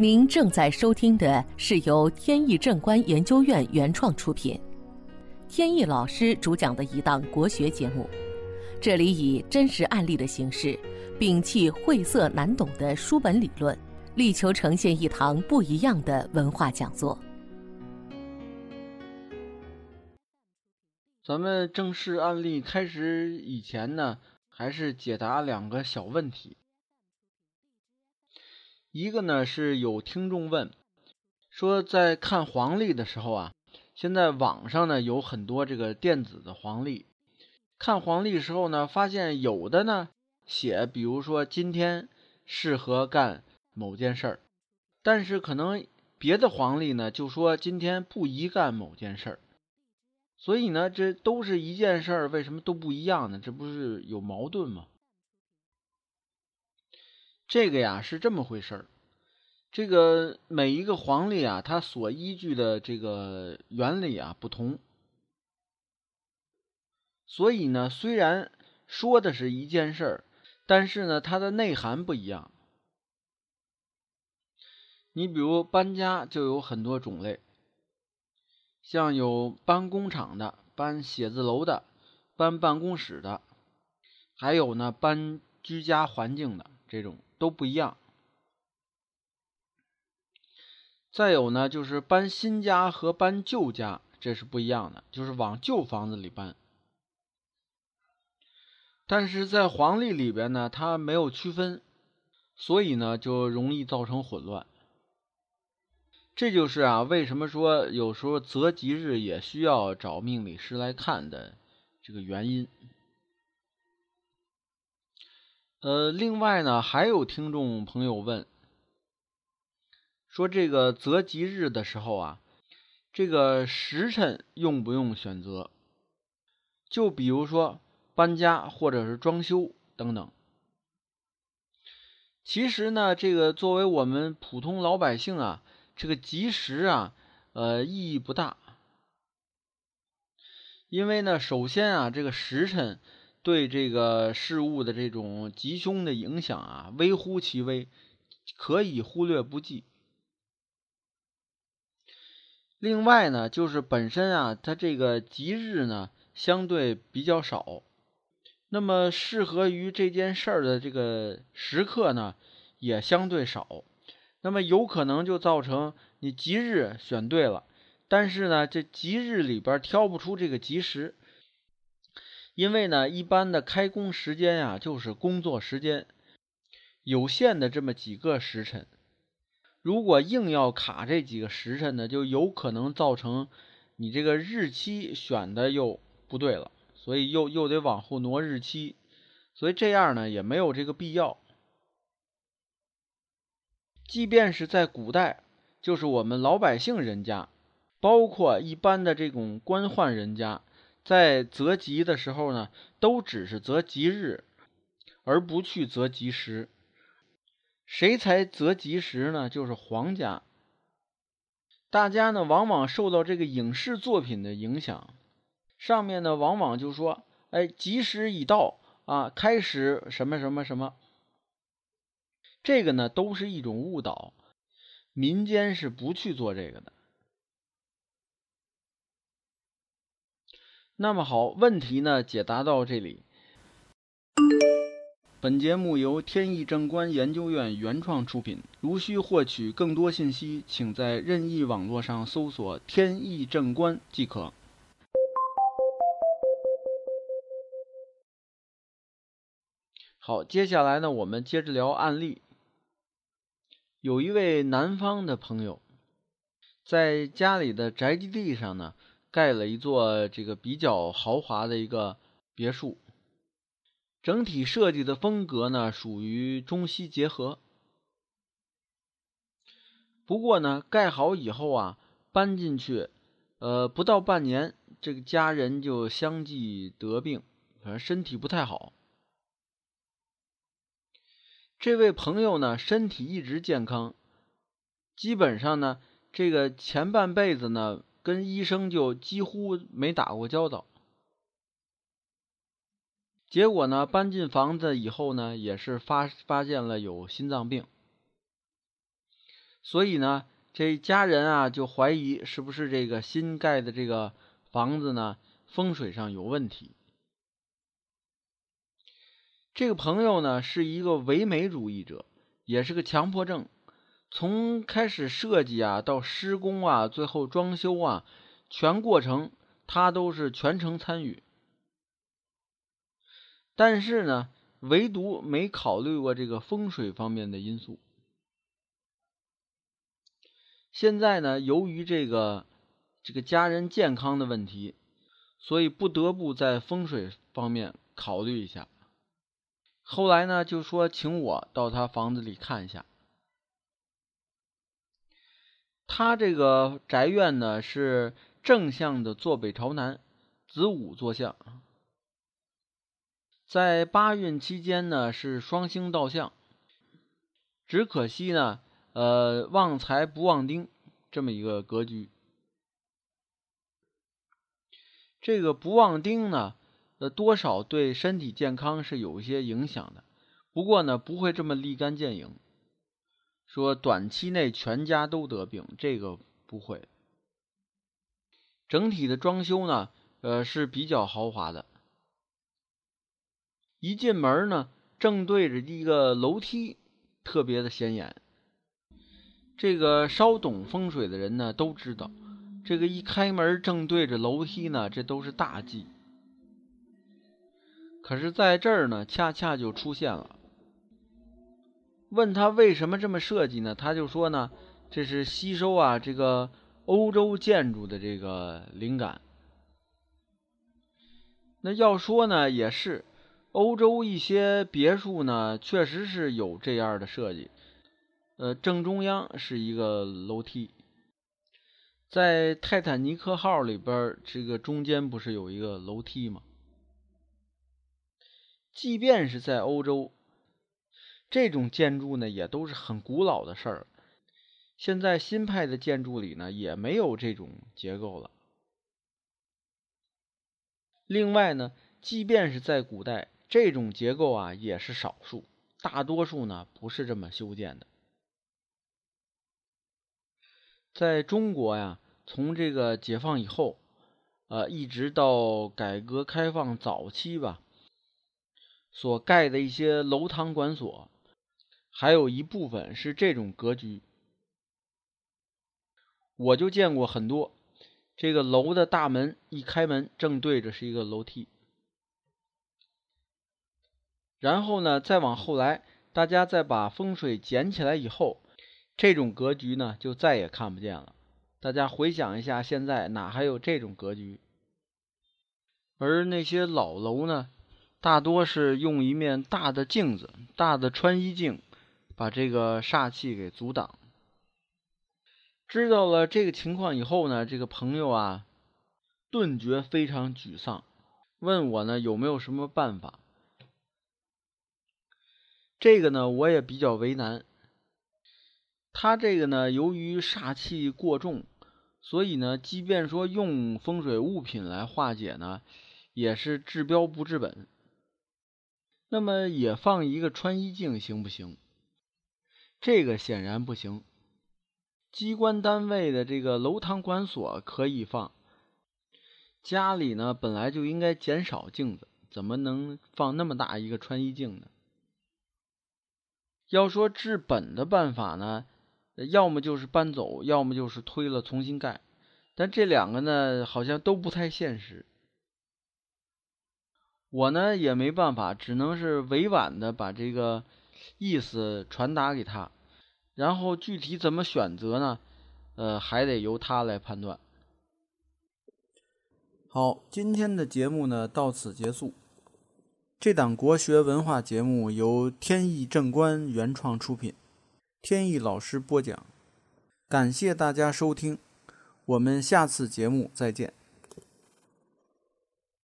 您正在收听的是由天意正观研究院原创出品，天意老师主讲的一档国学节目。这里以真实案例的形式，摒弃晦涩难懂的书本理论，力求呈现一堂不一样的文化讲座。咱们正式案例开始以前呢，还是解答两个小问题。一个呢是有听众问，说在看黄历的时候啊，现在网上呢有很多这个电子的黄历。看黄历时候呢，发现有的呢写，比如说今天适合干某件事儿，但是可能别的黄历呢就说今天不宜干某件事儿。所以呢，这都是一件事儿，为什么都不一样呢？这不是有矛盾吗？这个呀是这么回事儿，这个每一个黄历啊，它所依据的这个原理啊不同。所以呢，虽然说的是一件事儿，但是呢，它的内涵不一样。你比如搬家就有很多种类，像有搬工厂的、搬写字楼的、搬办公室的，还有呢搬居家环境的，这种都不一样。再有呢，就是搬新家和搬旧家，这是不一样的，就是往旧房子里搬。但是在黄历里边呢，它没有区分，所以呢就容易造成混乱。这就是啊，为什么说有时候择吉日也需要找命理师来看的这个原因。呃，另外呢，还有听众朋友问，说这个择吉日的时候啊，这个时辰用不用选择？就比如说。搬家或者是装修等等，其实呢，这个作为我们普通老百姓啊，这个吉时啊，呃，意义不大。因为呢，首先啊，这个时辰对这个事物的这种吉凶的影响啊，微乎其微，可以忽略不计。另外呢，就是本身啊，它这个吉日呢，相对比较少。那么适合于这件事儿的这个时刻呢，也相对少。那么有可能就造成你吉日选对了，但是呢，这吉日里边挑不出这个吉时，因为呢，一般的开工时间呀，就是工作时间有限的这么几个时辰。如果硬要卡这几个时辰呢，就有可能造成你这个日期选的又不对了。所以又又得往后挪日期，所以这样呢也没有这个必要。即便是在古代，就是我们老百姓人家，包括一般的这种官宦人家，在择吉的时候呢，都只是择吉日，而不去择吉时。谁才择吉时呢？就是皇家。大家呢，往往受到这个影视作品的影响。上面呢，往往就说：“哎，吉时已到啊，开始什么什么什么。”这个呢，都是一种误导，民间是不去做这个的。那么好，问题呢解答到这里。本节目由天意正观研究院原创出品。如需获取更多信息，请在任意网络上搜索“天意正观”即可。好，接下来呢，我们接着聊案例。有一位南方的朋友，在家里的宅基地上呢，盖了一座这个比较豪华的一个别墅。整体设计的风格呢，属于中西结合。不过呢，盖好以后啊，搬进去，呃，不到半年，这个家人就相继得病，反正身体不太好。这位朋友呢，身体一直健康，基本上呢，这个前半辈子呢，跟医生就几乎没打过交道。结果呢，搬进房子以后呢，也是发发现了有心脏病，所以呢，这家人啊就怀疑是不是这个新盖的这个房子呢风水上有问题。这个朋友呢是一个唯美主义者，也是个强迫症。从开始设计啊，到施工啊，最后装修啊，全过程他都是全程参与。但是呢，唯独没考虑过这个风水方面的因素。现在呢，由于这个这个家人健康的问题，所以不得不在风水方面考虑一下。后来呢，就说请我到他房子里看一下。他这个宅院呢是正向的坐北朝南，子午坐向，在八运期间呢是双星倒向，只可惜呢，呃，旺财不旺丁这么一个格局。这个不旺丁呢，呃，多少对身体健康是有一些影响的，不过呢，不会这么立竿见影。说短期内全家都得病，这个不会。整体的装修呢，呃是比较豪华的。一进门呢，正对着一个楼梯，特别的显眼。这个稍懂风水的人呢，都知道，这个一开门正对着楼梯呢，这都是大忌。可是在这儿呢，恰恰就出现了。问他为什么这么设计呢？他就说呢，这是吸收啊这个欧洲建筑的这个灵感。那要说呢，也是欧洲一些别墅呢，确实是有这样的设计。呃，正中央是一个楼梯，在泰坦尼克号里边，这个中间不是有一个楼梯吗？即便是在欧洲。这种建筑呢，也都是很古老的事儿。现在新派的建筑里呢，也没有这种结构了。另外呢，即便是在古代，这种结构啊也是少数，大多数呢不是这么修建的。在中国呀，从这个解放以后，呃，一直到改革开放早期吧，所盖的一些楼堂馆所。还有一部分是这种格局，我就见过很多。这个楼的大门一开门，正对着是一个楼梯。然后呢，再往后来，大家再把风水捡起来以后，这种格局呢就再也看不见了。大家回想一下，现在哪还有这种格局？而那些老楼呢，大多是用一面大的镜子，大的穿衣镜。把这个煞气给阻挡。知道了这个情况以后呢，这个朋友啊，顿觉非常沮丧，问我呢有没有什么办法。这个呢我也比较为难。他这个呢由于煞气过重，所以呢即便说用风水物品来化解呢，也是治标不治本。那么也放一个穿衣镜行不行？这个显然不行。机关单位的这个楼堂馆所可以放，家里呢本来就应该减少镜子，怎么能放那么大一个穿衣镜呢？要说治本的办法呢，要么就是搬走，要么就是推了重新盖，但这两个呢好像都不太现实。我呢也没办法，只能是委婉的把这个。意思传达给他，然后具体怎么选择呢？呃，还得由他来判断。好，今天的节目呢到此结束。这档国学文化节目由天意正观原创出品，天意老师播讲。感谢大家收听，我们下次节目再见。